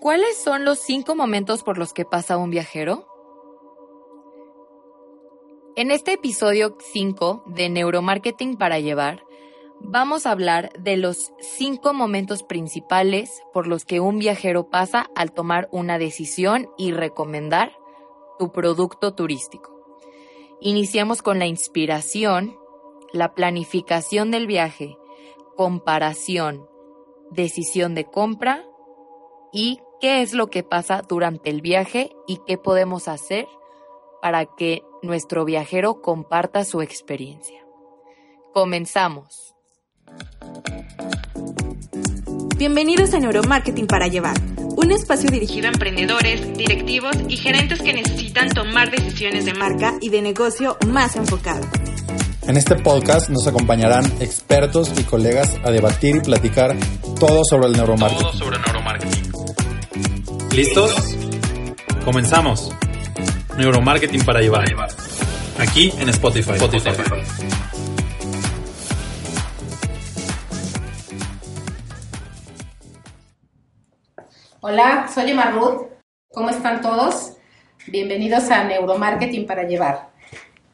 ¿Cuáles son los cinco momentos por los que pasa un viajero? En este episodio 5 de Neuromarketing para Llevar, vamos a hablar de los cinco momentos principales por los que un viajero pasa al tomar una decisión y recomendar tu producto turístico. Iniciamos con la inspiración, la planificación del viaje, comparación, decisión de compra y qué es lo que pasa durante el viaje y qué podemos hacer para que nuestro viajero comparta su experiencia. Comenzamos. Bienvenidos a Neuromarketing para Llevar, un espacio dirigido a emprendedores, directivos y gerentes que necesitan tomar decisiones de marca y de negocio más enfocadas. En este podcast nos acompañarán expertos y colegas a debatir y platicar todo sobre el neuromarketing. Todo sobre neuromarketing. ¿Listos? Comenzamos. Neuromarketing para llevar. Aquí en Spotify. Hola, soy Emma Ruth. ¿Cómo están todos? Bienvenidos a Neuromarketing para llevar.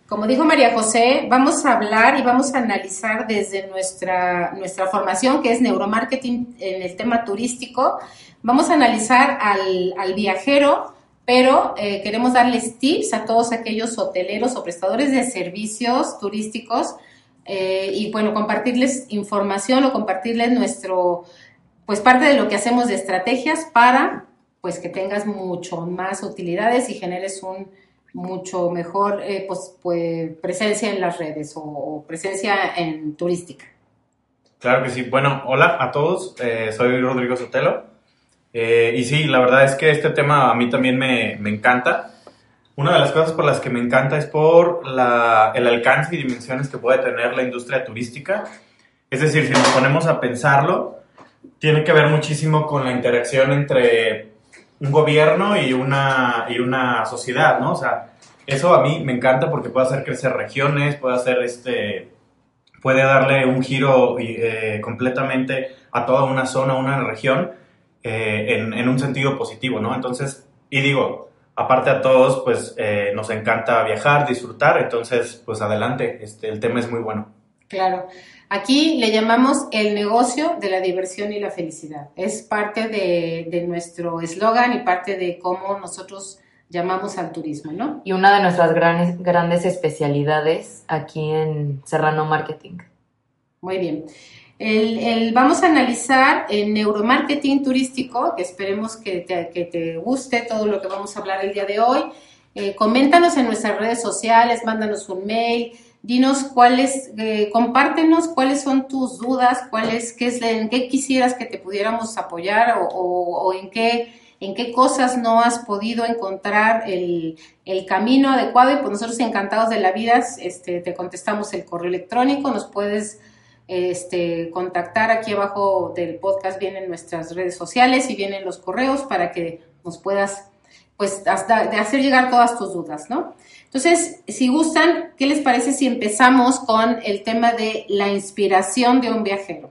Como dijo María José, vamos a hablar y vamos a analizar desde nuestra, nuestra formación, que es neuromarketing en el tema turístico. Vamos a analizar al, viajero, pero eh, queremos darles tips a todos aquellos hoteleros o prestadores de servicios turísticos eh, y, bueno, compartirles información o compartirles nuestro, pues parte de lo que hacemos de estrategias para, pues, que tengas mucho más utilidades y generes un mucho mejor eh, pues, pues, presencia en las redes o, presencia en turística. Claro que sí. Bueno, hola a todos. Eh, soy Rodrigo Sotelo. Eh, y sí, la verdad es que este tema a mí también me, me, encanta. Una de las cosas por las que me encanta es por la, el alcance y dimensiones que puede tener la industria turística. Es decir, si nos ponemos a pensarlo, tiene que ver muchísimo con la interacción entre un gobierno y una, y una sociedad, ¿no? O sea, eso a mí me encanta porque puede hacer crecer regiones, puede hacer este, puede darle un giro eh, completamente a toda una zona, una región, eh, en, un sentido positivo, ¿no? Entonces, y digo, aparte a todos, pues eh, nos encanta viajar, disfrutar, entonces, pues adelante, este, el tema es muy bueno. Claro. Aquí le llamamos el negocio de la diversión y la felicidad. Es parte de, nuestro eslogan y parte de cómo nosotros llamamos al turismo, ¿no? Y una de nuestras grandes, grandes especialidades aquí en Serrano Marketing. Muy bien. El, vamos a analizar el neuromarketing turístico, que esperemos que te, guste todo lo que vamos a hablar el día de hoy. Eh, coméntanos en nuestras redes sociales, mándanos un mail, dinos cuáles, eh, compártenos cuáles son tus dudas, cuáles, qué es, en qué quisieras que te pudiéramos apoyar o, en qué en qué cosas no has podido encontrar el, camino adecuado. Y pues nosotros encantados de la vida este, te contestamos el correo electrónico, nos puedes este, contactar aquí abajo del podcast, vienen nuestras redes sociales y vienen los correos para que nos puedas pues hasta de hacer llegar todas tus dudas, ¿no? Entonces, si gustan, ¿qué les parece si empezamos con el tema de la inspiración de un viajero?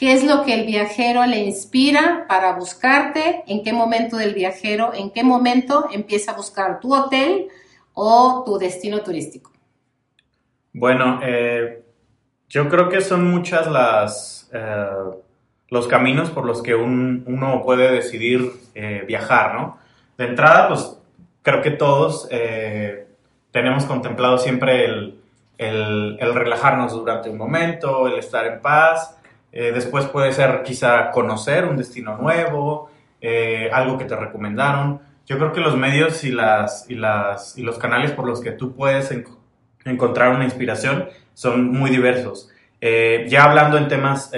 ¿Qué es lo que el viajero le inspira para buscarte? ¿En qué momento del viajero, en qué momento empieza a buscar tu hotel o tu destino turístico? Bueno, eh, yo creo que son muchas las eh, los caminos por los que uno puede decidir eh, viajar, ¿no? De entrada, pues creo que todos tenemos contemplado siempre el, relajarnos durante un momento, el estar en paz. Eh, después puede ser quizá conocer un destino nuevo, eh, algo que te recomendaron. Yo creo que los medios y, las, y, las, y los canales por los que tú puedes encontrar una inspiración son muy diversos. Eh, ya hablando en temas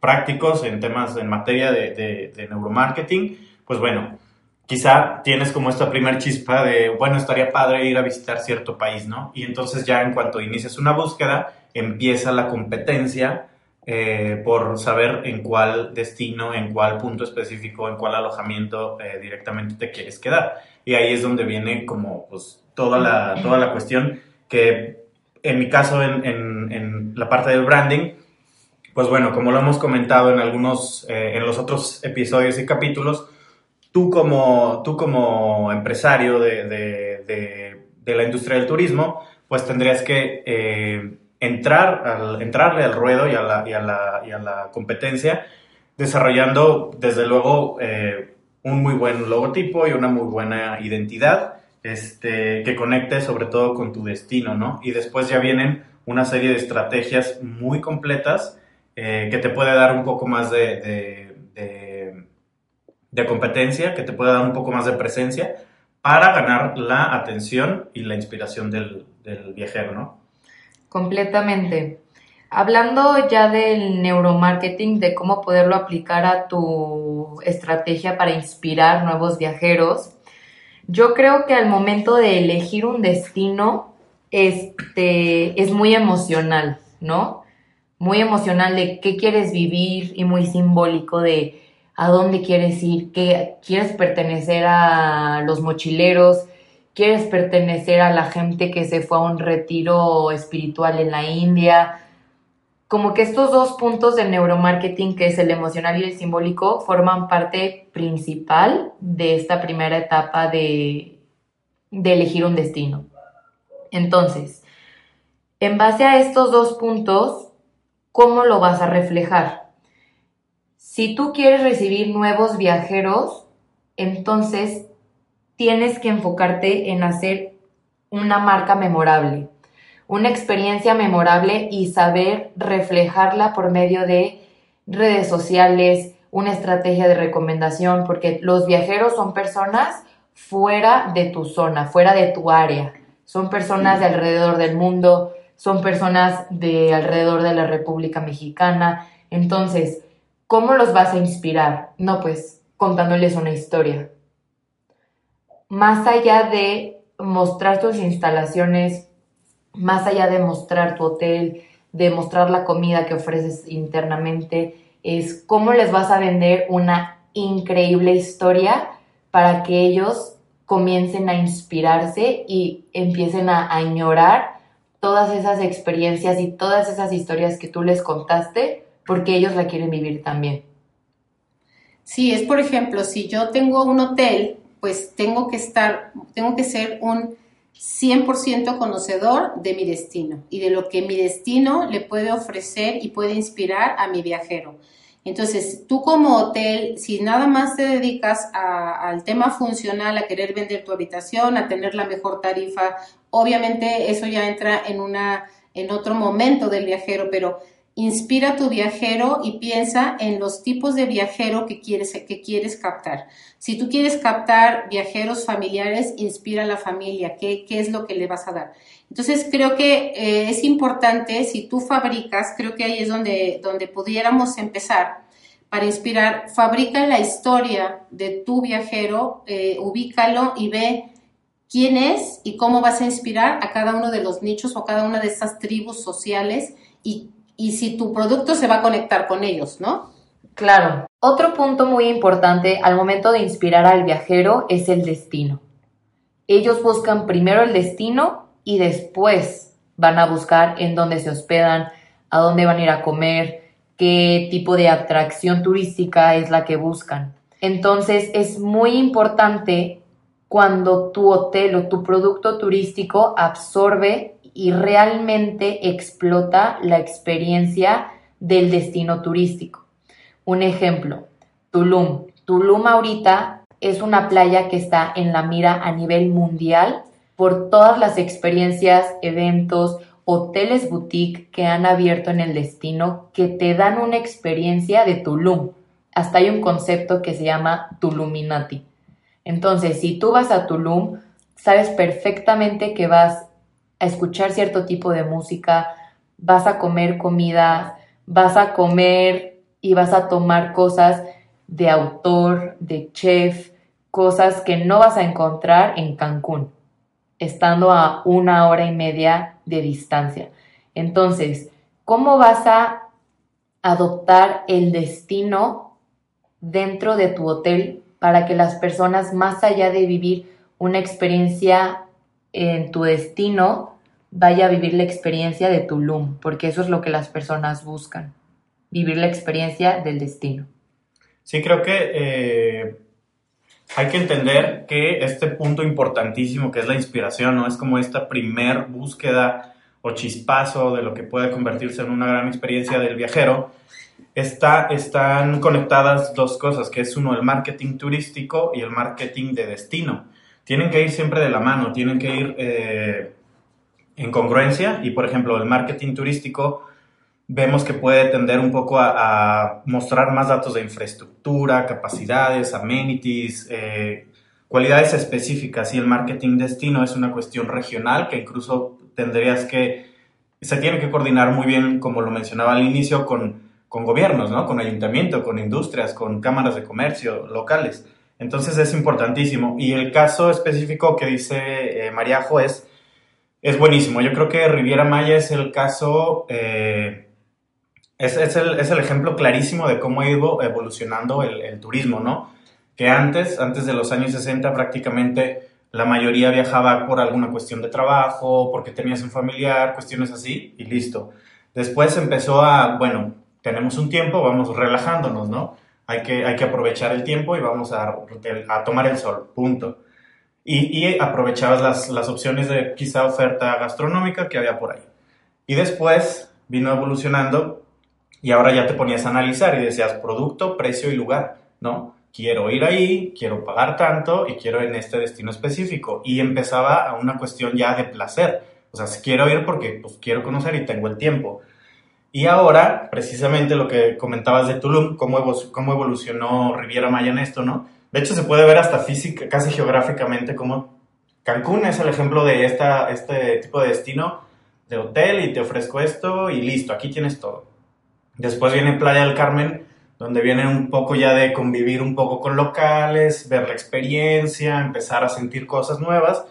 prácticos, en temas en materia de, de neuromarketing, pues bueno, quizá tienes como esta primer chispa de, bueno, estaría padre ir a visitar cierto país, ¿no? Y entonces ya en cuanto inicias una búsqueda, empieza la competencia eh, por saber en cuál destino, en cuál punto específico, en cuál alojamiento eh, directamente te quieres quedar. Y ahí es donde viene como pues toda la, toda la cuestión que en mi caso, en, en, en la parte del branding, pues bueno, como lo hemos comentado en algunos, eh, en los otros episodios y capítulos, tú como, tú como empresario de, de, la industria del turismo, pues tendrías que eh, entrar al, entrarle al ruedo y a la, y a la, y a la competencia, desarrollando desde luego eh, un muy buen logotipo y una muy buena identidad este, que conecte sobre todo con tu destino, ¿no? Y después ya vienen una serie de estrategias muy completas eh, que te puede dar un poco más de, de, competencia, que te puede dar un poco más de presencia para ganar la atención y la inspiración del, del viajero, ¿no? Completamente. Hablando ya del neuromarketing, de cómo poderlo aplicar a tu estrategia para inspirar nuevos viajeros, yo creo que al momento de elegir un destino, este, es muy emocional, ¿no? muy emocional de qué quieres vivir y muy simbólico de a dónde quieres ir, que quieres pertenecer a los mochileros, quieres pertenecer a la gente que se fue a un retiro espiritual en la India. Como que estos dos puntos del neuromarketing, que es el emocional y el simbólico, forman parte principal de esta primera etapa de, de elegir un destino. Entonces, en base a estos dos puntos, ¿cómo lo vas a reflejar? Si tú quieres recibir nuevos viajeros, entonces tienes que enfocarte en hacer una marca memorable, una experiencia memorable y saber reflejarla por medio de redes sociales, una estrategia de recomendación, porque los viajeros son personas fuera de tu zona, fuera de tu área, son personas de alrededor del mundo, son personas de alrededor de la República Mexicana. Entonces, ¿cómo los vas a inspirar? No, pues contándoles una historia. Más allá de mostrar tus instalaciones, más allá de mostrar tu hotel, de mostrar la comida que ofreces internamente, es cómo les vas a vender una increíble historia para que ellos comiencen a inspirarse y empiecen a añorar todas esas experiencias y todas esas historias que tú les contaste porque ellos la quieren vivir también. Sí, es por ejemplo, si yo tengo un hotel, pues tengo que estar, tengo que ser un 100% conocedor de mi destino y de lo que mi destino le puede ofrecer y puede inspirar a mi viajero. Entonces, tú como hotel, si nada más te dedicas al tema funcional, a querer vender tu habitación, a tener la mejor tarifa, obviamente eso ya entra en, una, en otro momento del viajero, pero inspira a tu viajero y piensa en los tipos de viajero que quieres, que quieres captar. Si tú quieres captar viajeros familiares, inspira a la familia, ¿qué, qué es lo que le vas a dar? Entonces creo que eh, es importante, si tú fabricas, creo que ahí es donde, donde pudiéramos empezar para inspirar, fabrica la historia de tu viajero, eh, ubícalo y ve quién es y cómo vas a inspirar a cada uno de los nichos o cada una de esas tribus sociales y, y si tu producto se va a conectar con ellos, ¿no? Claro. Otro punto muy importante al momento de inspirar al viajero es el destino. Ellos buscan primero el destino y después van a buscar en dónde se hospedan, a dónde van a ir a comer, qué tipo de atracción turística es la que buscan. Entonces es muy importante cuando tu hotel o tu producto turístico absorbe y realmente explota la experiencia del destino turístico. Un ejemplo, Tulum. Tulum ahorita es una playa que está en la mira a nivel mundial por todas las experiencias, eventos, hoteles boutique que han abierto en el destino que te dan una experiencia de Tulum. Hasta hay un concepto que se llama Tuluminati. Entonces, si tú vas a Tulum, sabes perfectamente que vas a escuchar cierto tipo de música, vas a comer comida, vas a comer y vas a tomar cosas de autor, de chef, cosas que no vas a encontrar en Cancún estando a una hora y media de distancia. Entonces, ¿cómo vas a adoptar el destino dentro de tu hotel para que las personas, más allá de vivir una experiencia en tu destino, vaya a vivir la experiencia de Tulum, porque eso es lo que las personas buscan. vivir la experiencia del destino. Sí, creo que eh, hay que entender que este punto importantísimo que es la inspiración, ¿no? Es como esta primer búsqueda o chispazo de lo que puede convertirse en una gran experiencia del viajero. Está, están conectadas dos cosas, que es uno el marketing turístico y el marketing de destino. Tienen que ir siempre de la mano, tienen que ir eh, en congruencia y, por ejemplo, el marketing turístico vemos que puede tender un poco a, mostrar más datos de infraestructura, capacidades, amenities, eh, cualidades específicas y el marketing destino es una cuestión regional que incluso tendrías que, se tiene que coordinar muy bien, como lo mencionaba al inicio, con, con gobiernos, ¿no? con ayuntamiento, con industrias, con cámaras de comercio locales. Entonces es importantísimo. Y el caso específico que dice eh, Mariajo es, es buenísimo. Yo creo que Riviera Maya es el caso... Eh, es, es, el, es, el, ejemplo clarísimo de cómo ha ido evolucionando el, el, turismo, ¿no? Que antes, antes de los años 60, prácticamente la mayoría viajaba por alguna cuestión de trabajo, porque tenías un familiar, cuestiones así, y listo. Después empezó a, bueno, tenemos un tiempo, vamos relajándonos, ¿no? Hay que, hay que aprovechar el tiempo y vamos a, a tomar el sol, punto. Y, y aprovechabas las, las opciones de quizá oferta gastronómica que había por ahí. Y después vino evolucionando y ahora ya te ponías a analizar y decías producto, precio y lugar, ¿no? Quiero ir ahí, quiero pagar tanto y quiero en este destino específico. Y empezaba a una cuestión ya de placer. O sea, quiero ir porque pues, quiero conocer y tengo el tiempo. Y ahora, precisamente lo que comentabas de Tulum, cómo, cómo evolucionó Riviera Maya en esto, ¿no? De hecho, se puede ver hasta física, casi geográficamente, cómo Cancún es el ejemplo de esta, este tipo de destino de hotel y te ofrezco esto y listo, aquí tienes todo. Después viene Playa del Carmen, donde viene un poco ya de convivir un poco con locales, ver la experiencia, empezar a sentir cosas nuevas.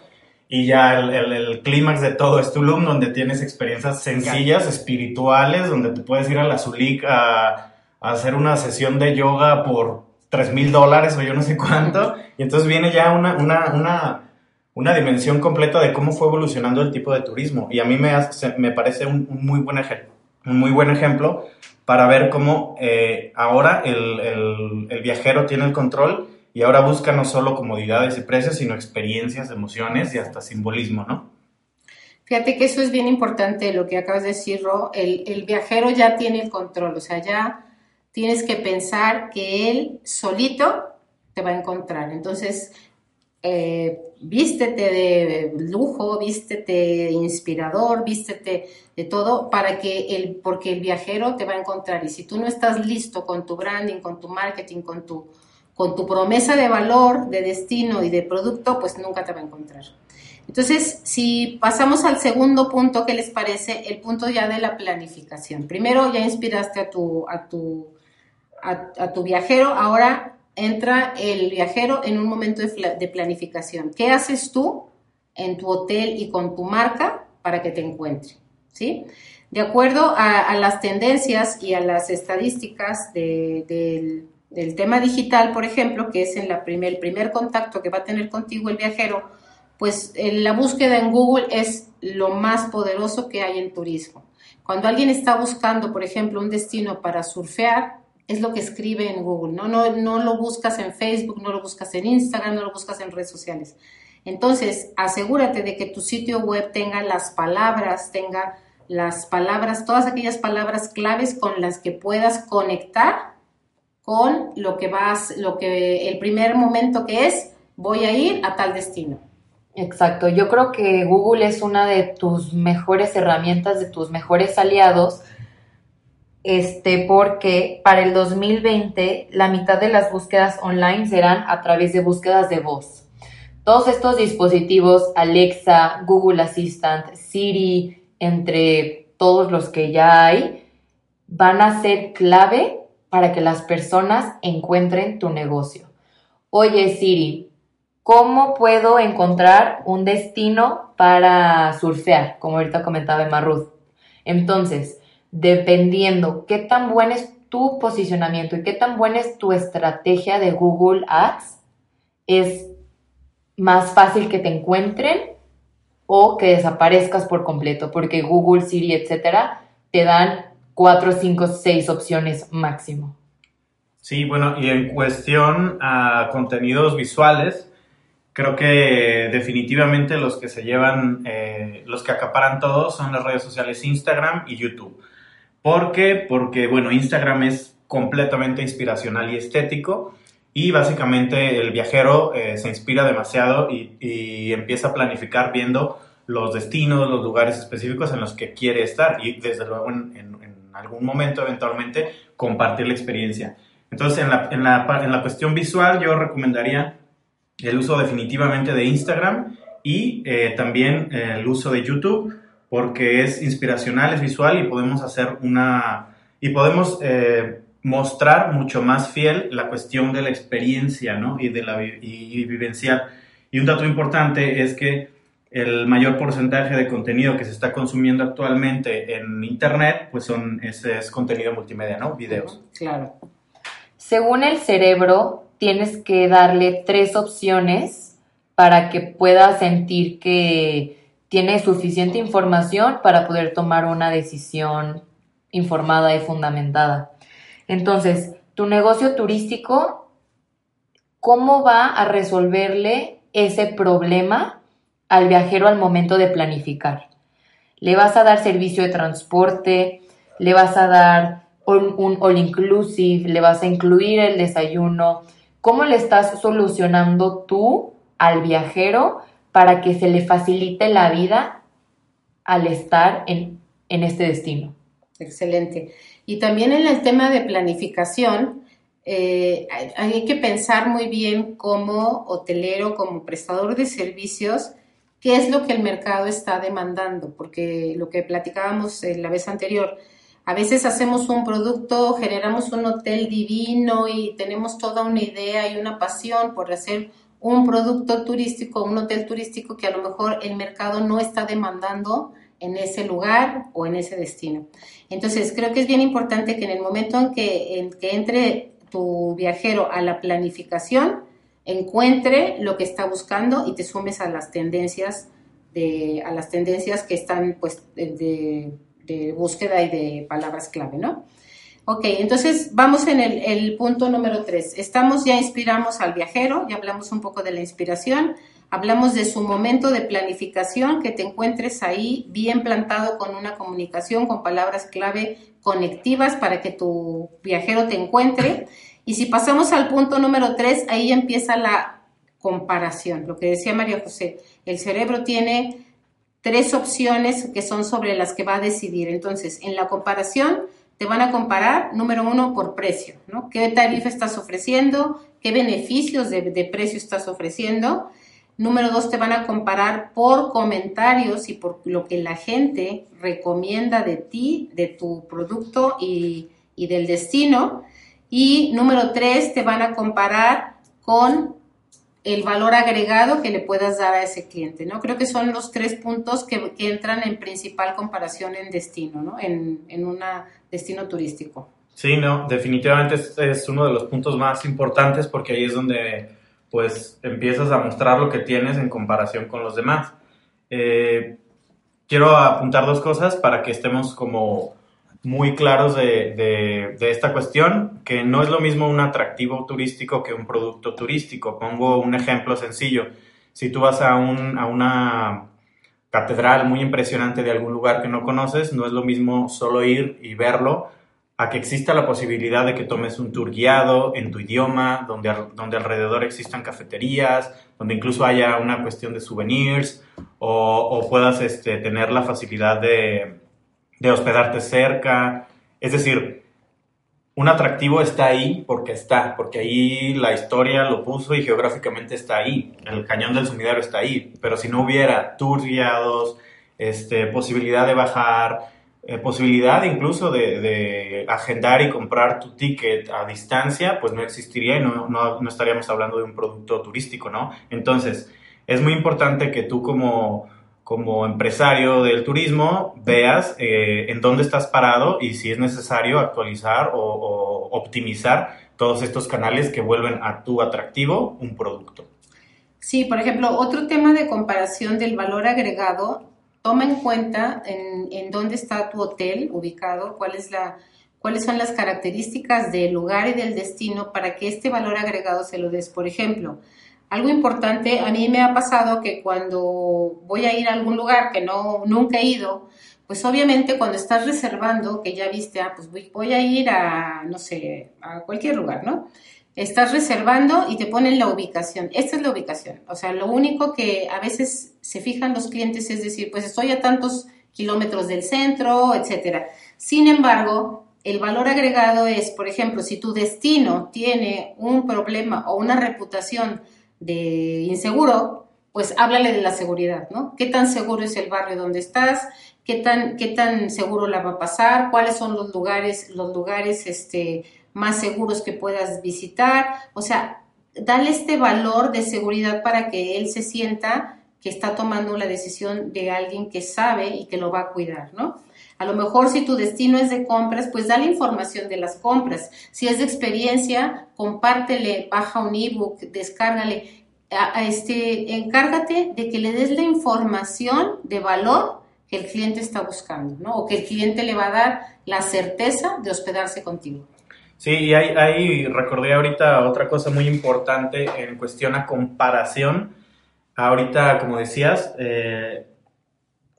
Y ya el, el, clímax de todo es Tulum, donde tienes experiencias sencillas, espirituales, donde te puedes ir a la Zulik a, a hacer una sesión de yoga por 3 mil dólares o yo no sé cuánto. Y entonces viene ya una, una, una, una, dimensión completa de cómo fue evolucionando el tipo de turismo. Y a mí me, hace, me parece un, un muy buen ejemplo un muy buen ejemplo para ver cómo eh, ahora el, el, viajero tiene el control y ahora busca no solo comodidades y precios, sino experiencias, emociones y hasta simbolismo, ¿no? Fíjate que eso es bien importante lo que acabas de decir, Ro. El, el viajero ya tiene el control, o sea, ya tienes que pensar que él solito te va a encontrar. Entonces, eh, vístete de lujo, vístete inspirador, vístete de todo para que el, porque el viajero te va a encontrar y si tú no estás listo con tu branding, con tu marketing, con tu, con tu promesa de valor, de destino y de producto, pues nunca te va a encontrar. Entonces, si pasamos al segundo punto, ¿qué les parece? El punto ya de la planificación. Primero ya inspiraste a tu, a tu, a tu viajero, ahora entra el viajero en un momento de, planificación. ¿Qué haces tú en tu hotel y con tu marca para que te encuentre? ¿Sí? De acuerdo a, las tendencias y a las estadísticas del, tema digital, por ejemplo, que es en la el primer contacto que va a tener contigo el viajero, pues la búsqueda en Google es lo más poderoso que hay en turismo. Cuando alguien está buscando, por ejemplo, un destino para surfear, es lo que escribe en Google, ¿no? ¿no? No lo buscas en Facebook, no lo buscas en Instagram, no lo buscas en redes sociales. Entonces, asegúrate de que tu sitio web tenga las palabras, tenga las palabras, todas aquellas palabras claves con las que puedas conectar con lo que vas, lo que el primer momento que es, voy a ir a tal destino. Exacto, yo creo que Google es una de tus mejores herramientas, de tus mejores aliados, este, porque para el 2020 la mitad de las búsquedas online serán a través de búsquedas de voz. Todos estos dispositivos, Alexa, Google Assistant, Siri, entre todos los que ya hay, van a ser clave para que las personas encuentren tu negocio. Oye Siri, ¿cómo puedo encontrar un destino para surfear? Como ahorita comentaba Emma Ruth. Entonces, dependiendo qué tan buen es tu posicionamiento y qué tan buena es tu estrategia de Google Ads, es más fácil que te encuentren o que desaparezcas por completo, porque Google, Siri, etcétera, te dan cuatro, cinco, seis opciones máximo. Sí, bueno, y en cuestión a contenidos visuales, creo que definitivamente los que se llevan, eh, los que acaparan todos son las redes sociales Instagram y YouTube. ¿Por qué? Porque, bueno, Instagram es completamente inspiracional y estético y básicamente el viajero eh, se inspira demasiado y, empieza a planificar viendo los destinos, los lugares específicos en los que quiere estar y desde luego en, algún momento eventualmente compartir la experiencia. Entonces en la, en la, en la cuestión visual yo recomendaría el uso definitivamente de Instagram y eh, también eh, el uso de YouTube porque es inspiracional, es visual y podemos hacer una y podemos eh, mostrar mucho más fiel la cuestión de la experiencia ¿no? y de la y, vivencial. Y un dato importante es que el mayor porcentaje de contenido que se está consumiendo actualmente en internet pues son ese es contenido multimedia, ¿no? Videos. Claro. Según el cerebro, tienes que darle tres opciones para que pueda sentir que tiene suficiente información para poder tomar una decisión informada y fundamentada. Entonces, tu negocio turístico, ¿cómo va a resolverle ese problema al viajero al momento de planificar? ¿Le vas a dar servicio de transporte? ¿Le vas a dar un, all inclusive? ¿Le vas a incluir el desayuno? ¿Cómo le estás solucionando tú al viajero para que se le facilite la vida al estar en, este destino? Excelente. Y también en el tema de planificación, eh, hay que pensar muy bien como hotelero, como prestador de servicios, qué es lo que el mercado está demandando, porque lo que platicábamos la vez anterior, a veces hacemos un producto, generamos un hotel divino y tenemos toda una idea y una pasión por hacer un producto turístico, un hotel turístico que a lo mejor el mercado no está demandando en ese lugar o en ese destino. Entonces, creo que es bien importante que en el momento en que, en que entre tu viajero a la planificación, encuentre lo que está buscando y te sumes a las tendencias de, a las tendencias que están pues de búsqueda y de palabras clave, ¿no? Ok, entonces vamos en el, punto número tres. Estamos, ya inspiramos al viajero, ya hablamos un poco de la inspiración, hablamos de su momento de planificación, que te encuentres ahí bien plantado con una comunicación, con palabras clave conectivas para que tu viajero te encuentre. Y si pasamos al punto número tres, ahí empieza la comparación, lo que decía María José, el cerebro tiene tres opciones que son sobre las que va a decidir. Entonces, en la comparación, te van a comparar, número uno, por precio, ¿no? ¿Qué tarifa estás ofreciendo? ¿Qué beneficios de, precio estás ofreciendo? Número dos, te van a comparar por comentarios y por lo que la gente recomienda de ti, de tu producto y del destino. Y número tres, te van a comparar con el valor agregado que le puedas dar a ese cliente, ¿no? Creo que son los tres puntos que, entran en principal comparación en destino, ¿no? En, un destino turístico. Sí, no, definitivamente es, uno de los puntos más importantes porque ahí es donde pues empiezas a mostrar lo que tienes en comparación con los demás. Eh, quiero apuntar dos cosas para que estemos como muy claros de, esta cuestión, que no es lo mismo un atractivo turístico que un producto turístico. Pongo un ejemplo sencillo. Si tú vas a, un, a una catedral muy impresionante de algún lugar que no conoces, no es lo mismo solo ir y verlo, a que exista la posibilidad de que tomes un tour guiado en tu idioma, donde, donde alrededor existan cafeterías, donde incluso haya una cuestión de souvenirs, o, puedas este, tener la facilidad de, de hospedarte cerca. Es decir, un atractivo está ahí porque está, porque ahí la historia lo puso y geográficamente está ahí. El cañón del sumidero está ahí. Pero si no hubiera tours guiados, este, posibilidad de bajar, eh, posibilidad incluso de, agendar y comprar tu ticket a distancia, pues no existiría y no, no estaríamos hablando de un producto turístico, ¿no? Entonces, es muy importante que tú como como empresario del turismo veas eh, en dónde estás parado y si es necesario actualizar o, optimizar todos estos canales que vuelven a tu atractivo un producto. Sí, por ejemplo, otro tema de comparación del valor agregado toma en cuenta en, en dónde está tu hotel ubicado, cuál es la, cuáles son las características del lugar y del destino para que este valor agregado se lo des. Por ejemplo, algo importante, a mí me ha pasado que cuando voy a ir a algún lugar que no nunca he ido, pues obviamente cuando estás reservando, que ya viste, ah, pues voy, voy a ir a, no sé, a cualquier lugar, ¿no? Estás reservando y te ponen la ubicación. Esta es la ubicación. O sea, lo único que a veces se fijan los clientes es decir, pues estoy a tantos kilómetros del centro, etcétera. Sin embargo, el valor agregado es, por ejemplo, si tu destino tiene un problema o una reputación de inseguro, pues háblale de la seguridad, ¿no? ¿Qué tan seguro es el barrio donde estás? ¿Qué tan, qué tan seguro la va a pasar? ¿Cuáles son los lugares, los lugares, este, más seguros que puedas visitar. O sea, dale este valor de seguridad para que él se sienta que está tomando la decisión de alguien que sabe y que lo va a cuidar, ¿no? A lo mejor si tu destino es de compras, pues dale información de las compras. Si es de experiencia, compártele, baja un ebook, descárgale. A, este, encárgate de que le des la información de valor que el cliente está buscando, ¿no? O que el cliente le va a dar la certeza de hospedarse contigo. Sí, y ahí, recordé ahorita otra cosa muy importante en cuestión a comparación. Ahorita, como decías, eh,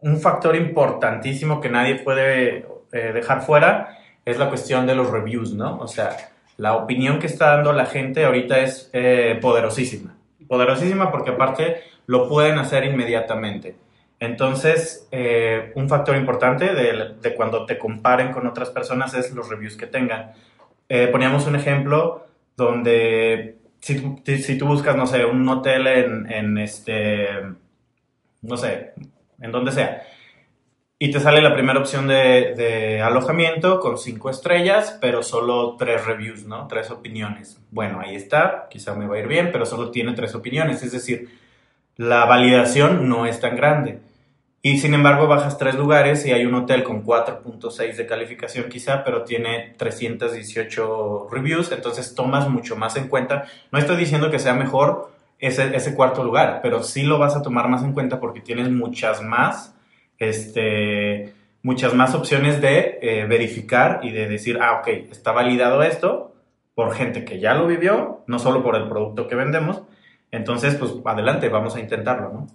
un factor importantísimo que nadie puede eh, dejar fuera es la cuestión de los reviews, ¿no? O sea, la opinión que está dando la gente ahorita es eh, poderosísima. Poderosísima porque aparte lo pueden hacer inmediatamente. Entonces, un factor importante de, cuando te comparen con otras personas es los reviews que tengan. Eh, poníamos un ejemplo donde si, tú buscas, no sé, un hotel en, este, no sé, en donde sea, y te sale la primera opción de, de, alojamiento con cinco estrellas, pero solo tres reviews, ¿no? Tres opiniones. Bueno, ahí está, quizá me va a ir bien, pero solo tiene tres opiniones, es decir, la validación no es tan grande. Y sin embargo bajas tres lugares y hay un hotel con 4.6 de calificación quizá, pero tiene 318 reviews, entonces tomas mucho más en cuenta. No estoy diciendo que sea mejor ese, ese cuarto lugar, pero sí lo vas a tomar más en cuenta porque tienes muchas más, este, muchas más opciones de eh, verificar y de decir, ah, ok, está validado esto por gente que ya lo vivió, no solo por el producto que vendemos. Entonces, pues adelante, vamos a intentarlo, ¿no?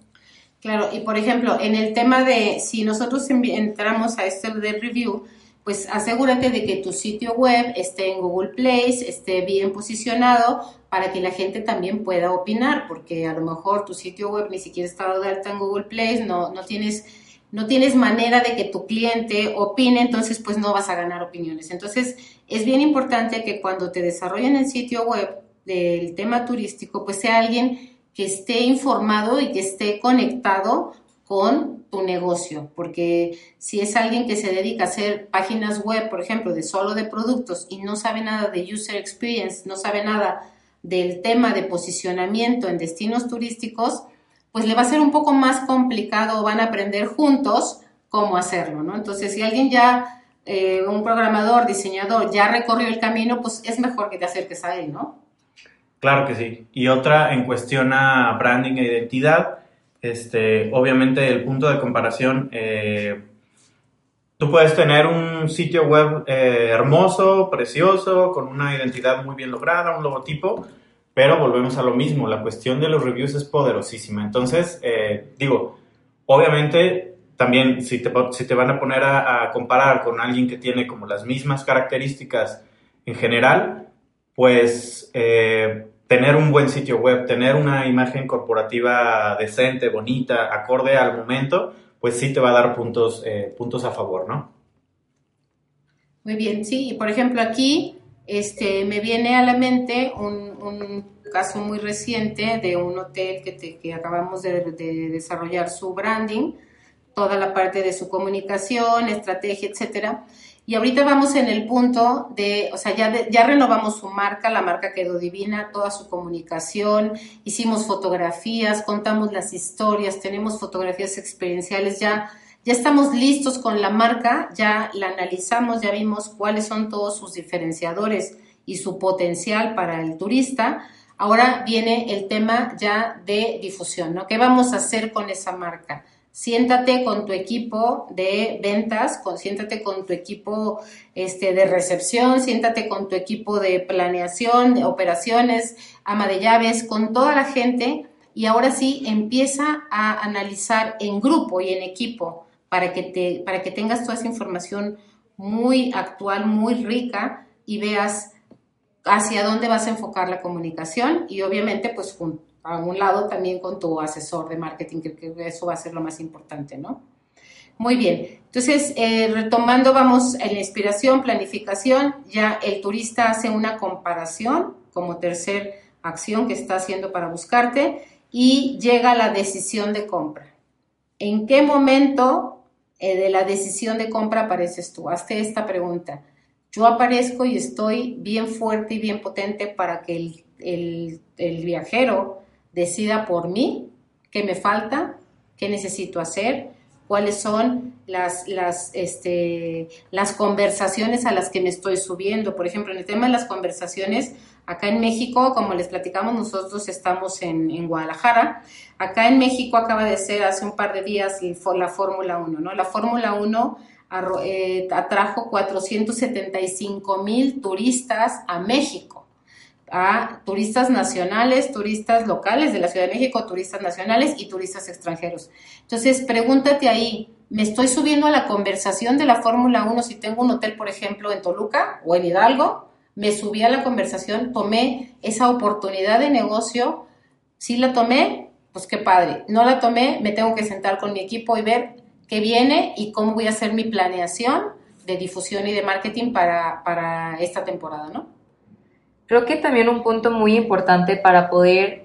Claro, y por ejemplo, en el tema de si nosotros entramos a este de review, pues asegúrate de que tu sitio web esté en Google Place, esté bien posicionado para que la gente también pueda opinar, porque a lo mejor tu sitio web ni siquiera está de alta en Google Place, no, no tienes no tienes manera de que tu cliente opine, entonces pues no vas a ganar opiniones. Entonces es bien importante que cuando te desarrollen el sitio web del tema turístico, pues sea alguien que esté informado y que esté conectado con tu negocio, porque si es alguien que se dedica a hacer páginas web, por ejemplo, de solo de productos y no sabe nada de user experience, no sabe nada del tema de posicionamiento en destinos turísticos, pues le va a ser un poco más complicado, van a aprender juntos cómo hacerlo, ¿no? Entonces, si alguien ya, eh, un programador, diseñador, ya recorrió el camino, pues es mejor que te acerques a él, ¿no? Claro que sí. Y otra en cuestión a branding e identidad, este, obviamente el punto de comparación, eh, tú puedes tener un sitio web eh, hermoso, precioso, con una identidad muy bien lograda, un logotipo, pero volvemos a lo mismo, la cuestión de los reviews es poderosísima. Entonces, eh, digo, obviamente también si te, si te van a poner a, comparar con alguien que tiene como las mismas características en general, pues tener un buen sitio web, tener una imagen corporativa decente, bonita, acorde al momento, pues sí te va a dar puntos, eh, puntos a favor, ¿no? Muy bien, sí. Por ejemplo, aquí este, me viene a la mente un, caso muy reciente de un hotel que, que acabamos de, de, desarrollar su branding, toda la parte de su comunicación, estrategia, etcétera. Y ahorita vamos en el punto de, o sea, ya, ya renovamos su marca, la marca quedó divina, toda su comunicación, hicimos fotografías, contamos las historias, tenemos fotografías experienciales, ya, ya estamos listos con la marca, ya la analizamos, ya vimos cuáles son todos sus diferenciadores y su potencial para el turista. Ahora viene el tema ya de difusión, ¿no? ¿Qué vamos a hacer con esa marca? Siéntate con tu equipo de ventas, siéntate con tu equipo este, de recepción, siéntate con tu equipo de planeación, de operaciones, ama de llaves, con toda la gente. Y ahora sí empieza a analizar en grupo y en equipo para que, te, para que tengas toda esa información muy actual, muy rica y veas hacia dónde vas a enfocar la comunicación y obviamente pues a un lado también con tu asesor de marketing, que, eso va a ser lo más importante, ¿no? Muy bien, entonces eh, retomando vamos en la inspiración, planificación, ya el turista hace una comparación como tercer acción que está haciendo para buscarte y llega a la decisión de compra. ¿En qué momento eh, de la decisión de compra apareces tú? Hazte esta pregunta. Yo aparezco y estoy bien fuerte y bien potente para que el, el viajero decida por mí qué me falta, qué necesito hacer, cuáles son las, las, este, las conversaciones a las que me estoy subiendo. Por ejemplo, en el tema de las conversaciones, acá en México, como les platicamos, nosotros estamos en, en Guadalajara. Acá en México acaba de ser hace un par de días la Fórmula 1, ¿no? La Fórmula 1 eh, atrajo 475 mil turistas a México a turistas nacionales, turistas locales de la Ciudad de México, turistas nacionales y turistas extranjeros. Entonces, pregúntate ahí, ¿me estoy subiendo a la conversación de la Fórmula 1 si tengo un hotel, por ejemplo, en Toluca o en Hidalgo? Me subí a la conversación, tomé esa oportunidad de negocio, si la tomé, pues qué padre. No la tomé, me tengo que sentar con mi equipo y ver qué viene y cómo voy a hacer mi planeación de difusión y de marketing para, para esta temporada, ¿no? Creo que también un punto muy importante para poder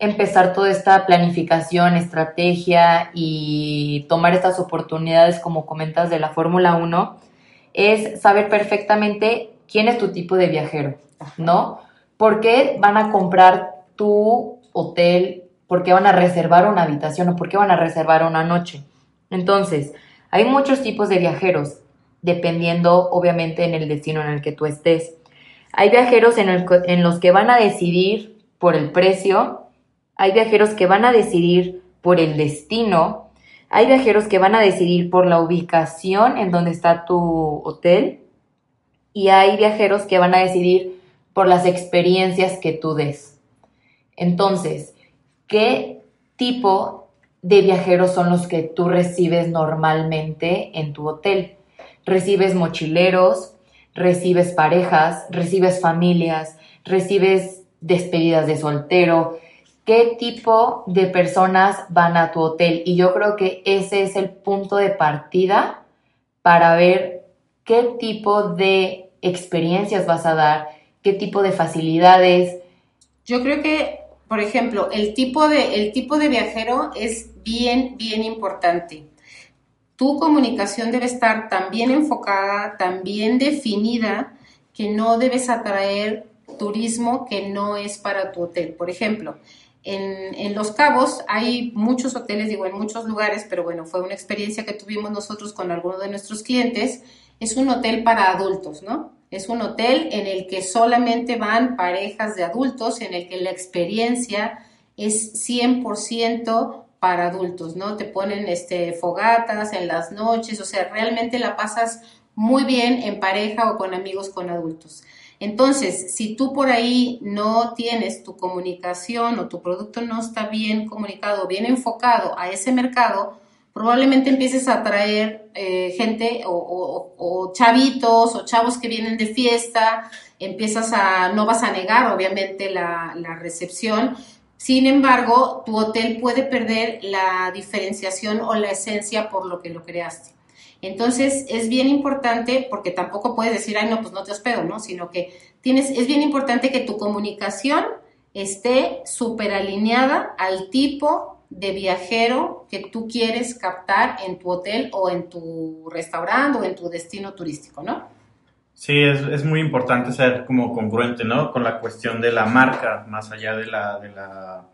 empezar toda esta planificación, estrategia y tomar estas oportunidades, como comentas, de la Fórmula 1, es saber perfectamente quién es tu tipo de viajero, ¿no? ¿Por qué van a comprar tu hotel? ¿Por qué van a reservar una habitación o por qué van a reservar una noche? Entonces, hay muchos tipos de viajeros, dependiendo obviamente en el destino en el que tú estés. Hay viajeros en, los que van a decidir por el precio, hay viajeros que van a decidir por el destino, hay viajeros que van a decidir por la ubicación en donde está tu hotel y hay viajeros que van a decidir por las experiencias que tú des. Entonces, ¿qué tipo de viajeros son los que tú recibes normalmente en tu hotel? ¿Recibes mochileros? Recibes parejas, recibes familias, recibes despedidas de soltero, qué tipo de personas van a tu hotel. Y yo creo que ese es el punto de partida para ver qué tipo de experiencias vas a dar, qué tipo de facilidades. Yo creo que, por ejemplo, el tipo de, el tipo de viajero es bien, bien importante tu comunicación debe estar tan bien enfocada, tan bien definida, que no debes atraer turismo que no es para tu hotel. Por ejemplo, en, Los Cabos hay muchos hoteles, digo, en muchos lugares, pero bueno, fue una experiencia que tuvimos nosotros con algunos de nuestros clientes. Es un hotel para adultos, ¿no? Es un hotel en el que solamente van parejas de adultos, en el que la experiencia es 100% para adultos, ¿no? Te ponen este, fogatas en las noches, o sea, realmente la pasas muy bien en pareja o con amigos con adultos. Entonces, si tú por ahí no tienes tu comunicación o tu producto no está bien comunicado, bien enfocado a ese mercado, probablemente empieces a atraer eh, gente o, chavitos o chavos que vienen de fiesta, empiezas a, no vas a negar obviamente la, la recepción, sin embargo, tu hotel puede perder la diferenciación o la esencia por lo que lo creaste. Entonces, es bien importante, porque tampoco puedes decir, ay, no, pues no te hospedo, ¿no? Sino que tienes, es bien importante que tu comunicación esté súper alineada al tipo de viajero que tú quieres captar en tu hotel o en tu restaurante o en tu destino turístico, ¿no? Sí, es, es, muy importante ser como congruente, ¿no? Con la cuestión de la marca, más allá de la, de la,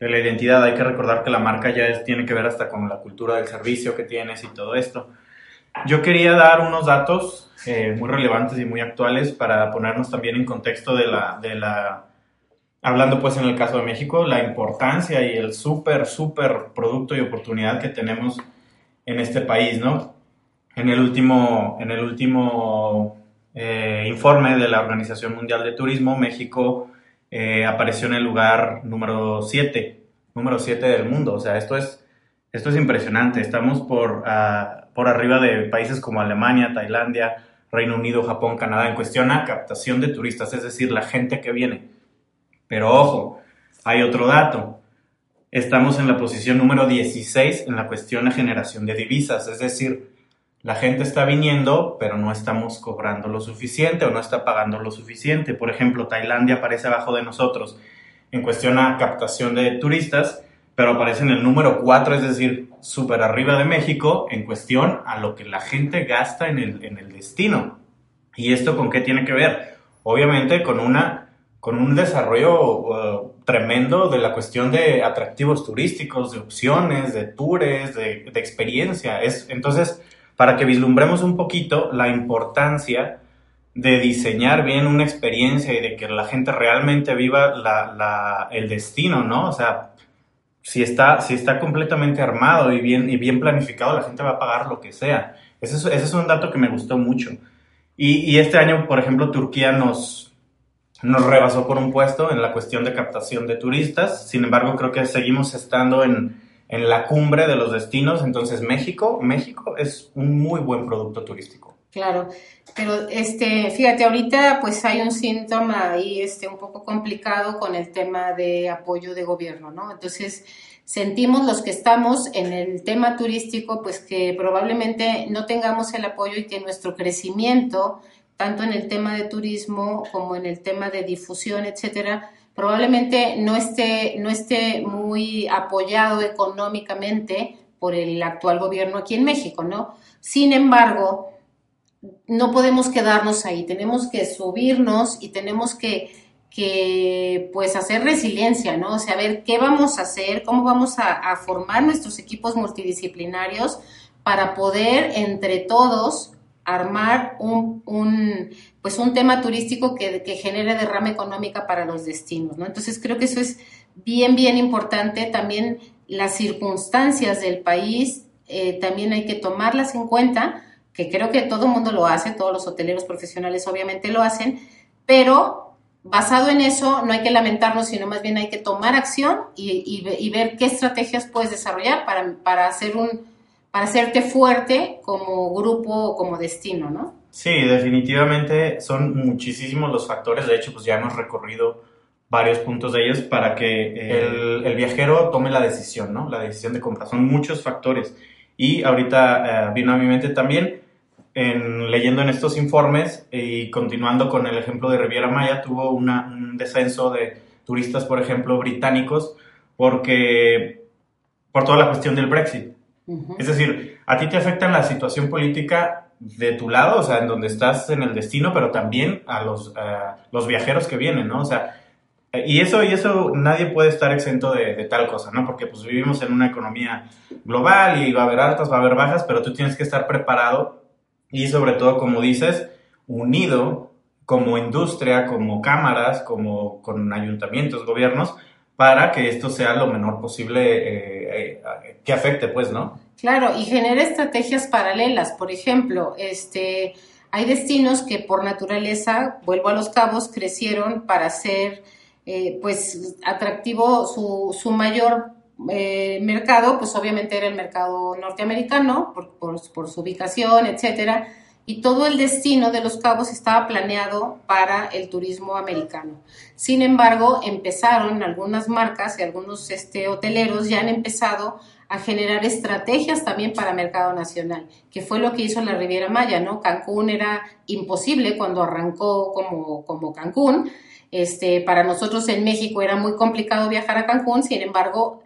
de la identidad. Hay que recordar que la marca ya es, tiene que ver hasta con la cultura del servicio que tienes y todo esto. Yo quería dar unos datos eh, muy relevantes y muy actuales para ponernos también en contexto de la, de la, hablando pues en el caso de México, la importancia y el súper, súper producto y oportunidad que tenemos en este país, ¿no? En el último, en el último eh, informe de la Organización Mundial de Turismo, México eh, apareció en el lugar número 7, número 7 del mundo. O sea, esto es, esto es impresionante. Estamos por, ah, por arriba de países como Alemania, Tailandia, Reino Unido, Japón, Canadá, en cuestión a captación de turistas, es decir, la gente que viene. Pero ojo, hay otro dato. Estamos en la posición número 16 en la cuestión de generación de divisas, es decir, la gente está viniendo, pero no estamos cobrando lo suficiente o no está pagando lo suficiente. Por ejemplo, Tailandia aparece abajo de nosotros en cuestión a captación de turistas, pero aparece en el número 4, es decir, súper arriba de México en cuestión a lo que la gente gasta en el, en el destino. ¿Y esto con qué tiene que ver? Obviamente con una con un desarrollo uh, tremendo de la cuestión de atractivos turísticos, de opciones, de tours, de, experiencia. Es, entonces, para que vislumbremos un poquito la importancia de diseñar bien una experiencia y de que la gente realmente viva la, el destino, ¿no? O sea, si está, si está completamente armado y bien, y bien planificado, la gente va a pagar lo que sea. Ese es, un dato que me gustó mucho. Y, y este año, por ejemplo, Turquía nos, nos rebasó por un puesto en la cuestión de captación de turistas. Sin embargo, creo que seguimos estando en, en la cumbre de los destinos. Entonces, México, México es un muy buen producto turístico. Claro, pero este, fíjate, ahorita pues hay un síntoma ahí este, un poco complicado con el tema de apoyo de gobierno, ¿no? Entonces, sentimos los que estamos en el tema turístico, pues que probablemente no tengamos el apoyo y que nuestro crecimiento tanto en el tema de turismo como en el tema de difusión, etcétera, probablemente no esté, no esté muy apoyado económicamente por el actual gobierno aquí en México, ¿no? Sin embargo, no podemos quedarnos ahí, tenemos que subirnos y tenemos que, que pues hacer resiliencia, ¿no? O sea, ver qué vamos a hacer, cómo vamos a, a formar nuestros equipos multidisciplinarios para poder entre todos armar un, un, pues un tema turístico que, que, genere derrama económica para los destinos, ¿no? Entonces creo que eso es bien, bien importante. También las circunstancias del país, eh, también hay que tomarlas en cuenta, que creo que todo el mundo lo hace, todos los hoteleros profesionales obviamente lo hacen, pero basado en eso no hay que lamentarnos, sino más bien hay que tomar acción y, y, y ver qué estrategias puedes desarrollar para, para hacer un para hacerte fuerte como grupo o como destino, ¿no? Sí, definitivamente son muchísimos los factores. De hecho, pues ya hemos recorrido varios puntos de ellos para que el, el viajero tome la decisión, ¿no? La decisión de compra. Son muchos factores. Y ahorita eh, vino a mi mente también, en, leyendo en estos informes y continuando con el ejemplo de Riviera Maya, tuvo una, un descenso de turistas, por ejemplo, británicos, porque por toda la cuestión del Brexit. Es decir, a ti te afecta la situación política de tu lado, o sea, en donde estás en el destino, pero también a los, los viajeros que vienen, ¿no? O sea, y eso, y eso nadie puede estar exento de, de, tal cosa, ¿no? Porque pues vivimos en una economía global y va a haber altas, va a haber bajas, pero tú tienes que estar preparado y sobre todo, como dices, unido como industria, como cámaras, como con ayuntamientos, gobiernos, para que esto sea lo menor posible eh, eh, que afecte, pues, ¿no? Claro, y genera estrategias paralelas. Por ejemplo, este, hay destinos que por naturaleza, vuelvo a los cabos, crecieron para ser, eh, pues, atractivo su, su mayor mercado, pues obviamente era el mercado norteamericano, por, por, por su ubicación, etcétera y todo el destino de los cabos estaba planeado para el turismo americano. Sin embargo, empezaron algunas marcas y algunos este, hoteleros ya han empezado a generar estrategias también para mercado nacional, que fue lo que hizo la Riviera Maya, ¿no? Cancún era imposible cuando arrancó como, como Cancún. Este, para nosotros en México era muy complicado viajar a Cancún, sin embargo,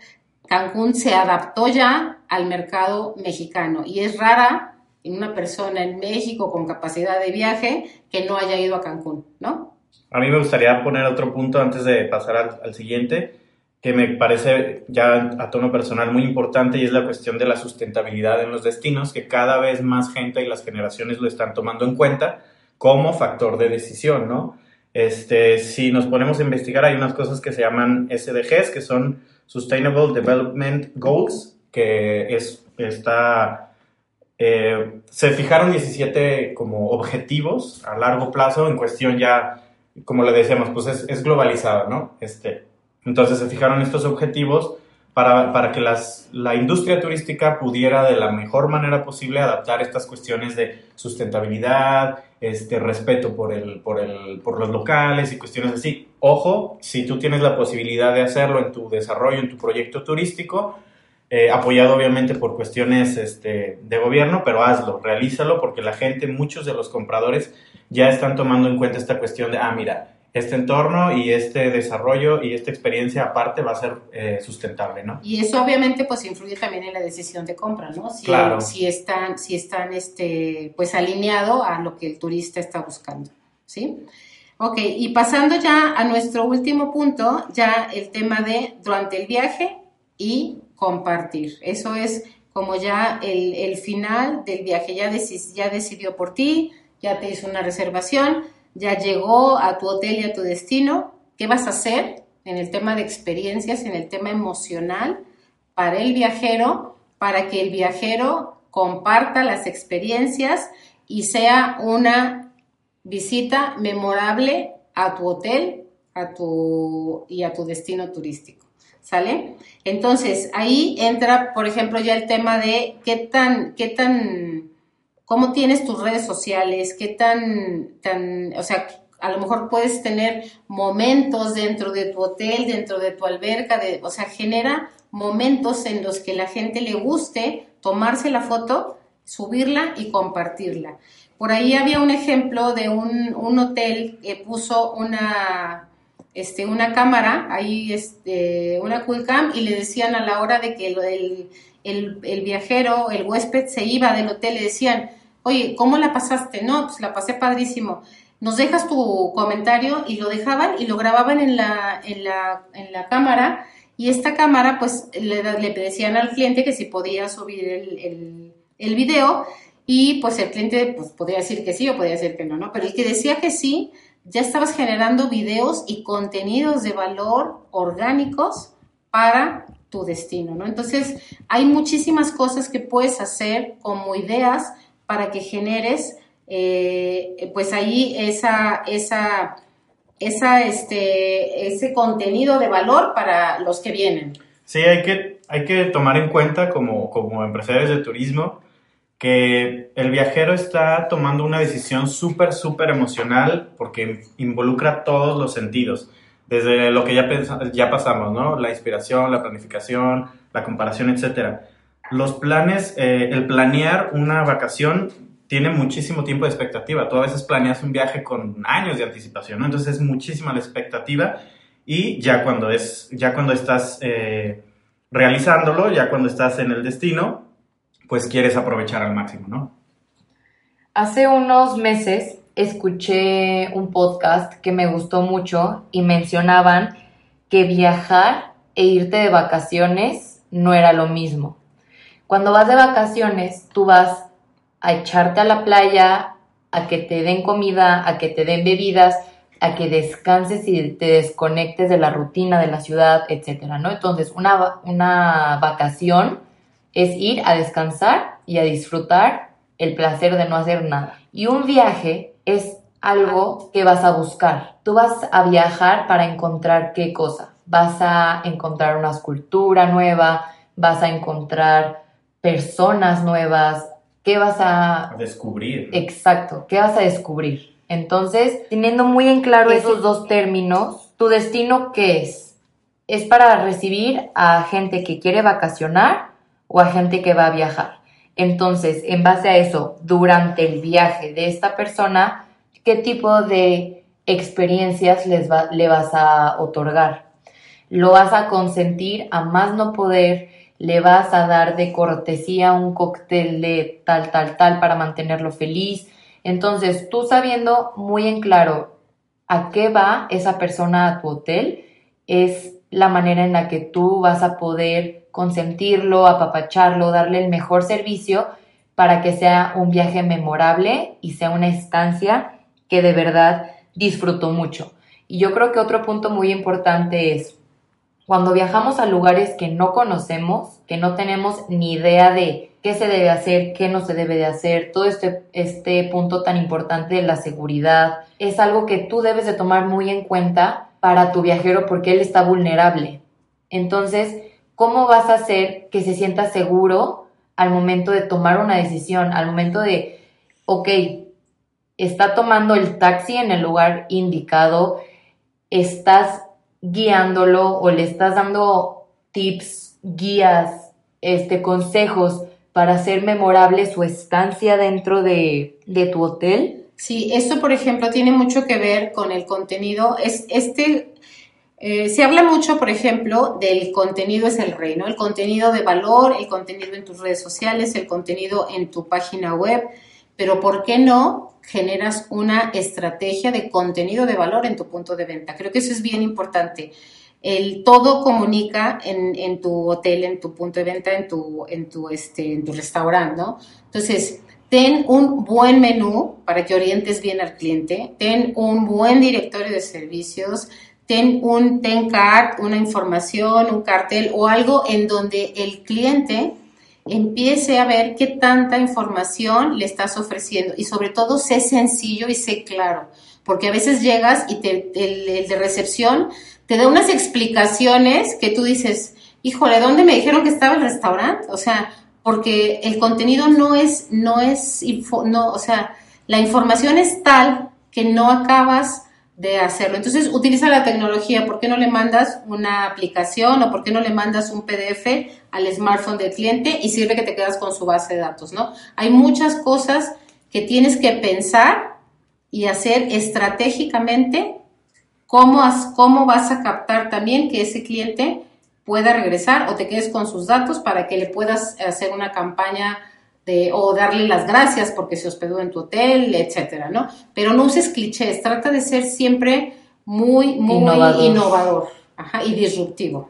Cancún se adaptó ya al mercado mexicano y es rara en una persona en México con capacidad de viaje que no haya ido a Cancún, ¿no? A mí me gustaría poner otro punto antes de pasar al, al siguiente, que me parece ya a tono personal muy importante y es la cuestión de la sustentabilidad en los destinos, que cada vez más gente y las generaciones lo están tomando en cuenta como factor de decisión, ¿no? Este, si nos ponemos a investigar, hay unas cosas que se llaman SDGs, que son Sustainable Development Goals, que es, está, eh, se fijaron 17 como objetivos a largo plazo en cuestión ya, como le decíamos, pues es, es globalizada, ¿no? Este, entonces se fijaron estos objetivos para, para que las, la industria turística pudiera de la mejor manera posible adaptar estas cuestiones de sustentabilidad, este, respeto por, el, por, el, por los locales y cuestiones así. Ojo, si tú tienes la posibilidad de hacerlo en tu desarrollo, en tu proyecto turístico, eh, apoyado obviamente por cuestiones este, de gobierno, pero hazlo, realízalo, porque la gente, muchos de los compradores ya están tomando en cuenta esta cuestión de, ah, mira, este entorno y este desarrollo y esta experiencia aparte va a ser eh, sustentable, ¿no? Y eso obviamente pues influye también en la decisión de compra, ¿no? Si, Claro. si están, si están este, pues alineado a lo que el turista está buscando, ¿sí? Ok, y pasando ya a nuestro último punto, ya el tema de durante el viaje y compartir. Eso es como ya el, el final del viaje, ya, ya decidió por ti, ya te hizo una reservación, ya llegó a tu hotel y a tu destino, ¿qué vas a hacer en el tema de experiencias, en el tema emocional para el viajero, para que el viajero comparta las experiencias y sea una visita memorable a tu hotel a tu, y a tu destino turístico? ¿Sale? Entonces, ahí entra, por ejemplo, ya el tema de qué tan, qué tan, cómo tienes tus redes sociales, qué tan, tan, o sea, a lo mejor puedes tener momentos dentro de tu hotel, dentro de tu alberca, de, o sea, genera momentos en los que la gente le guste tomarse la foto, subirla y compartirla. Por ahí había un ejemplo de un, un hotel que puso una, este, una cámara, ahí este, una cool cam, y le decían a la hora de que el, el, viajero, el huésped se iba del hotel, le decían, oye, ¿cómo la pasaste? No, pues la pasé padrísimo. Nos dejas tu comentario y lo dejaban y lo grababan en la, en la, en la cámara y esta cámara pues le, decían al cliente que si podía subir el, el, el video y pues el cliente pues podía decir que sí o podía decir que no, ¿no? Pero el que decía que sí, ya estabas generando videos y contenidos de valor orgánicos para tu destino, ¿no? Entonces, hay muchísimas cosas que puedes hacer como ideas para que generes, eh, pues ahí esa, esa, esa, este, ese contenido de valor para los que vienen. Sí, hay que, hay que tomar en cuenta como, como empresarios de turismo que el viajero está tomando una decisión súper, súper emocional porque involucra todos los sentidos, desde lo que ya, ya pasamos, ¿no? La inspiración, la planificación, la comparación, etc. Los planes, eh, el planear una vacación tiene muchísimo tiempo de expectativa. Tú a veces planeas un viaje con años de anticipación. Entonces es muchísima la expectativa y ya cuando, es, ya cuando estás eh, realizándolo, ya cuando estás en el destino, pues quieres aprovechar al máximo, ¿no? Hace unos meses escuché un podcast que me gustó mucho y mencionaban que viajar e irte de vacaciones no era lo mismo. Cuando vas de vacaciones, tú vas a echarte a la playa, a que te den comida, a que te den bebidas, a que descanses y te desconectes de la rutina de la ciudad, etcétera, ¿no? Entonces, una, una vacación es ir a descansar y a disfrutar el placer de no hacer nada. Y un viaje es algo que vas a buscar. Tú vas a viajar para encontrar qué cosa. Vas a encontrar una escultura nueva, vas a encontrar personas nuevas, ¿qué vas a A descubrir. Exacto, ¿qué vas a descubrir? Entonces, teniendo muy en claro esos dos términos, ¿tu destino qué es? ¿Es para recibir a gente que quiere vacacionar o a gente que va a viajar? Entonces, en base a eso, durante el viaje de esta persona, ¿qué tipo de experiencias les le vas a otorgar? ¿Lo vas a consentir a más no poder? ¿Le vas a dar de cortesía un cóctel de tal, tal, tal para mantenerlo feliz? Entonces, tú sabiendo muy en claro a qué va esa persona a tu hotel, es la manera en la que tú vas a poder consentirlo, apapacharlo, darle el mejor servicio para que sea un viaje memorable y sea una estancia que de verdad disfruto mucho. Y yo creo que otro punto muy importante es cuando viajamos a lugares que no conocemos, que no tenemos ni idea de qué se debe hacer, qué no se debe de hacer, todo este, este punto tan importante de la seguridad, es algo que tú debes de tomar muy en cuenta para tu viajero porque él está vulnerable. Entonces, ¿cómo vas a hacer que se sienta seguro al momento de tomar una decisión, al momento de, ok, está tomando el taxi en el lugar indicado, estás guiándolo o le estás dando tips, guías, este, consejos para hacer memorable su estancia dentro de, de tu hotel? Sí, esto, por ejemplo, tiene mucho que ver con el contenido. Es, este, eh, se habla mucho, por ejemplo, del contenido es el rey, ¿no? El contenido de valor, el contenido en tus redes sociales, el contenido en tu página web, pero ¿por qué no generas una estrategia de contenido de valor en tu punto de venta? Creo que eso es bien importante. El todo comunica en, en tu hotel, en tu punto de venta, en tu, en tu, este, en tu restaurante, ¿no? Entonces, ten un buen menú para que orientes bien al cliente, ten un buen directorio de servicios, ten un ten card, una información, un cartel o algo en donde el cliente empiece a ver qué tanta información le estás ofreciendo y sobre todo sé sencillo y sé claro, porque a veces llegas y te, el, de recepción te da unas explicaciones que tú dices, híjole, ¿dónde me dijeron que estaba el restaurante? O sea, porque el contenido no es, no es, no, o sea, la información es tal que no acabas de hacerlo. Entonces, utiliza la tecnología. ¿Por qué no le mandas una aplicación o por qué no le mandas un PDF al smartphone del cliente y sirve que te quedas con su base de datos, ¿no? Hay muchas cosas que tienes que pensar y hacer estratégicamente cómo, cómo vas a captar también que ese cliente pueda regresar o te quedes con sus datos para que le puedas hacer una campaña de, o darle las gracias porque se hospedó en tu hotel, etcétera, ¿no? Pero no uses clichés, trata de ser siempre muy, muy innovador, y disruptivo.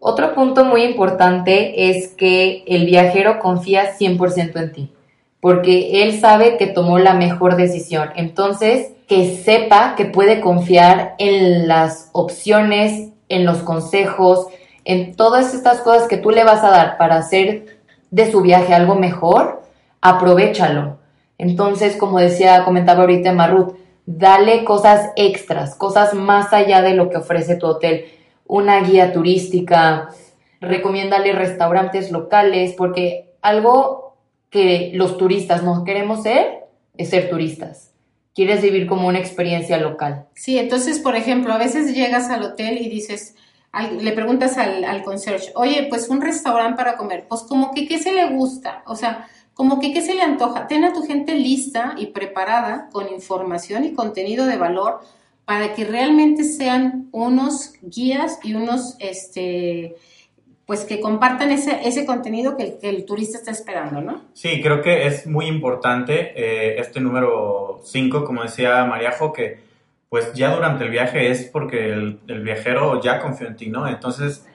Otro punto muy importante es que el viajero confía 100% en ti, porque él sabe que tomó la mejor decisión. Entonces, que sepa que puede confiar en las opciones, en los consejos, en todas estas cosas que tú le vas a dar para hacer de su viaje algo mejor, aprovechalo. Entonces, como decía, comentaba ahorita Marut, dale cosas extras, cosas más allá de lo que ofrece tu hotel. Una guía turística, recomiéndale restaurantes locales, porque algo que los turistas no queremos ser es ser turistas. Quieres vivir como una experiencia local. Sí, entonces, por ejemplo, a veces llegas al hotel y dices, le preguntas al, al concierge, oye, pues un restaurante para comer, pues como que qué se le gusta, o sea, como que qué se le antoja. Ten a tu gente lista y preparada con información y contenido de valor para que realmente sean unos guías y unos, este, pues que compartan ese, ese contenido que el, turista está esperando, ¿no? Sí, creo que es muy importante eh, este número 5, como decía Mariajo, que pues ya durante el viaje es porque el, viajero ya confió en ti, ¿no? Entonces,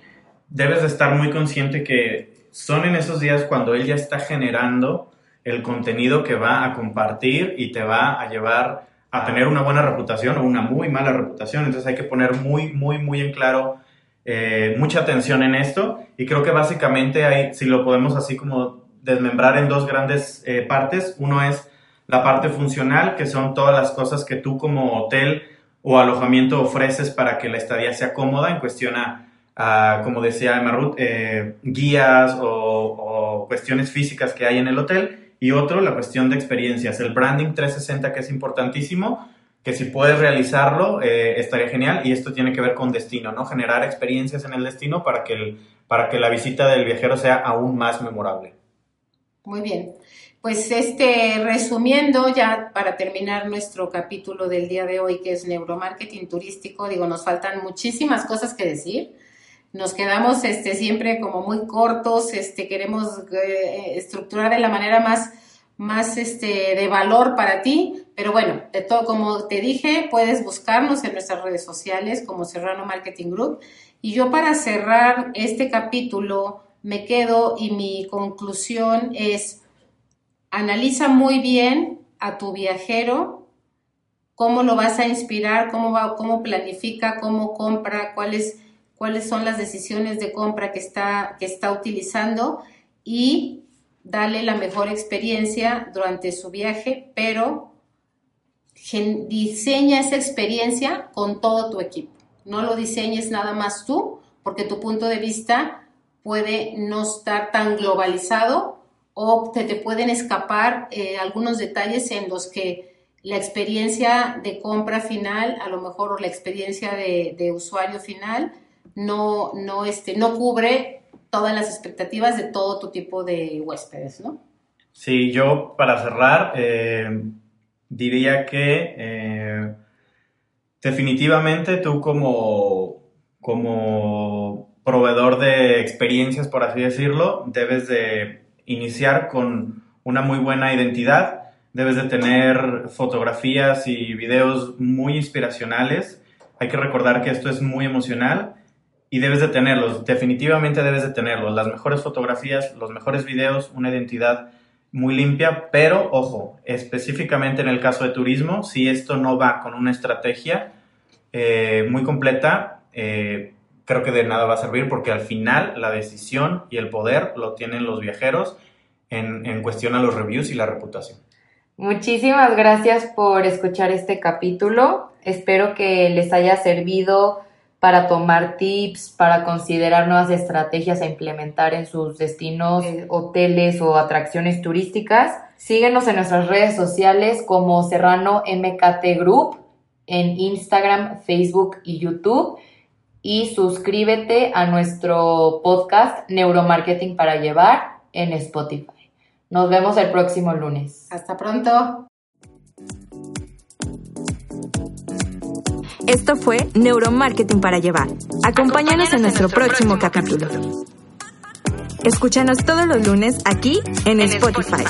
debes de estar muy consciente que son en esos días cuando él ya está generando el contenido que va a compartir y te va a llevar a tener una buena reputación o una muy mala reputación. Entonces hay que poner muy, muy, muy en claro eh, mucha atención en esto. Y creo que básicamente hay, si lo podemos así como desmembrar en dos grandes eh, partes, uno es la parte funcional, que son todas las cosas que tú como hotel o alojamiento ofreces para que la estadía sea cómoda en cuestión a, como decía Marut, eh, guías o, cuestiones físicas que hay en el hotel. Y otro, la cuestión de experiencias, el branding 360 que es importantísimo, que si puedes realizarlo eh, estaría genial y esto tiene que ver con destino, ¿no? Generar experiencias en el destino para que, para que la visita del viajero sea aún más memorable. Muy bien. Pues este, resumiendo ya para terminar nuestro capítulo del día de hoy, que es neuromarketing turístico, digo, nos faltan muchísimas cosas que decir. Nos quedamos este, siempre como muy cortos, este, queremos eh, estructurar de la manera más, más este, de valor para ti, pero bueno, de todo, como te dije, puedes buscarnos en nuestras redes sociales como Serrano Marketing Group. Y yo para cerrar este capítulo me quedo y mi conclusión es, Analiza muy bien a tu viajero cómo lo vas a inspirar, cómo, cómo planifica, cómo compra, cuáles, son las decisiones de compra que está, que está utilizando y darle la mejor experiencia durante su viaje, pero diseña esa experiencia con todo tu equipo. No lo diseñes nada más tú, porque tu punto de vista puede no estar tan globalizado o te, te pueden escapar eh, algunos detalles en los que la experiencia de compra final, a lo mejor o la experiencia de, usuario final, no, no, este, no cubre todas las expectativas de todo tu tipo de huéspedes, ¿no? Sí, yo para cerrar eh, diría que eh, definitivamente tú como, como proveedor de experiencias, por así decirlo, debes de iniciar con una muy buena identidad, debes de tener fotografías y videos muy inspiracionales. Hay que recordar que esto es muy emocional y debes de tenerlos, definitivamente debes de tenerlos. Las mejores fotografías, los mejores videos, una identidad muy limpia, pero ojo, específicamente en el caso de turismo, si esto no va con una estrategia eh, muy completa, eh, creo que de nada va a servir porque al final la decisión y el poder lo tienen los viajeros en, en cuestión a los reviews y la reputación. Muchísimas gracias por escuchar este capítulo. Espero que les haya servido para tomar tips, para considerar nuevas estrategias a implementar en sus destinos, eh, hoteles o atracciones turísticas. Síguenos en nuestras redes sociales como Serrano MKT Group en Instagram, Facebook y YouTube y suscríbete a nuestro podcast Neuromarketing para Llevar en Spotify. Nos vemos el próximo lunes. Hasta pronto. Esto fue Neuromarketing para Llevar. Acompáñanos en nuestro, próximo, capítulo. Escúchanos todos los lunes aquí en, Spotify.